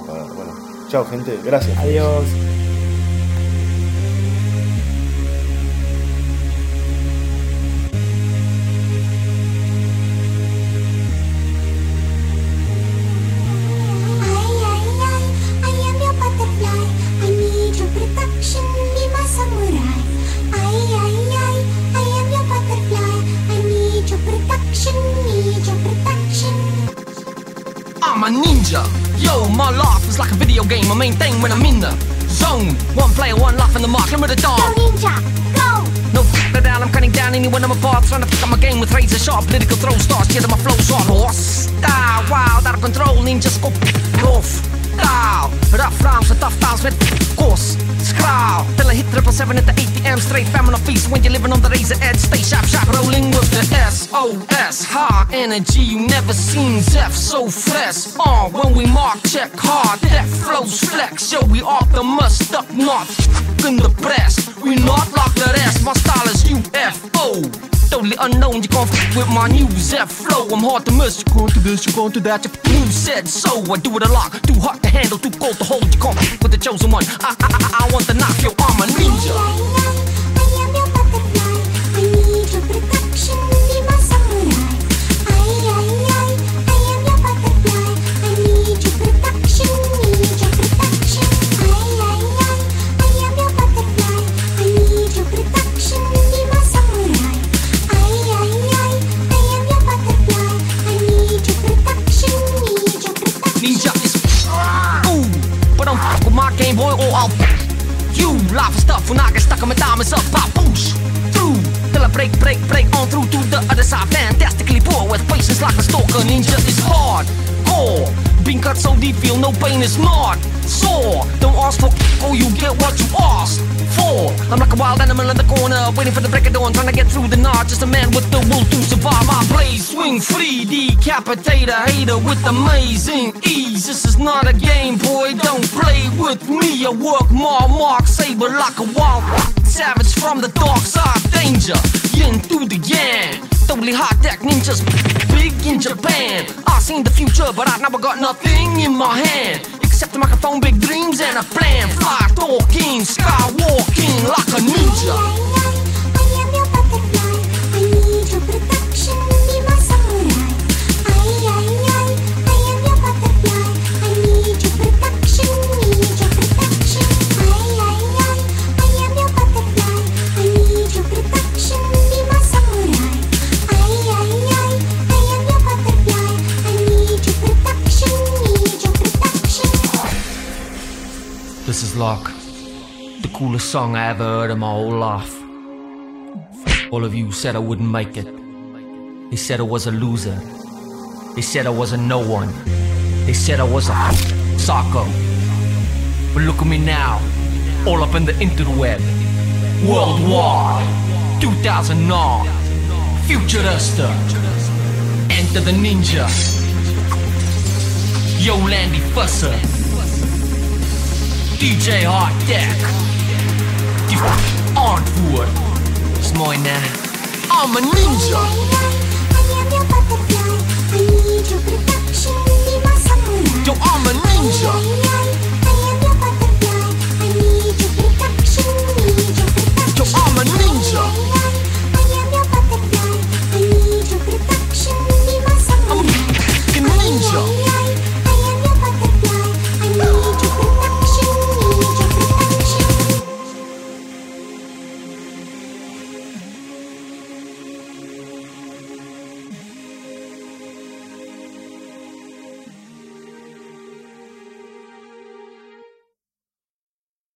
Bueno, chao gente, gracias. Adiós. With sharp. Political throw stars. Yeah, my flow's on horse. Style wild, out of control. Ninja scope off. style Rough rhymes och tough times med gås Skral Till I hit triple seven at the ATM straight fam on feast When you're living on the razor edge Stay sharp sharp rolling with the S-O-S High energy you never seen Zeph so fresh Uh, when we mark check hard That flows flex Yo we off the must up not in the press We not like the rest My style is UFO Totally unknown, you gon' f with my new Zeph flow. I'm hard to miss. You gon' to this, you gon' to that. You said so. I do it a lot. Too hot to handle, too cold to hold. You can't f with the chosen one. I, I, I, I want to knock your arm a ninja. Game Boy or I'll you. Live stuff when I get stuck on my diamonds up. I push through till I break, break, break on through to the other side. Fantastically poor with patience like a stalker. Ninja is hard, core. Being cut so deep, feel no pain is not sore. Don't ask for oh, you get what you asked for. I'm like a wild animal in the corner, waiting for the break of dawn, trying to get through the night. Just a man with the will to survive. My blaze swing free, decapitate a hater with amazing ease. This is not a game, boy. Don't play with me. I work my mark saber like a wild savage from the dark side. Danger, yin through the yang. Totally hot deck ninjas, big in Japan. I seen the future, but I never got nothing in my hand. Except a microphone, big dreams, and a plan. Fly talking, skywalking like a ninja. My whole life. All of you said I wouldn't make it. They said I was a loser. They said I was a no one. They said I was a psycho. But look at me now, all up in the interweb. World Worldwide, 2009, Futurista. Enter the ninja. Yo, Landy Fusser. DJ Hot Deck onward. It's now. I'm a ninja. Yo, I'm a ninja.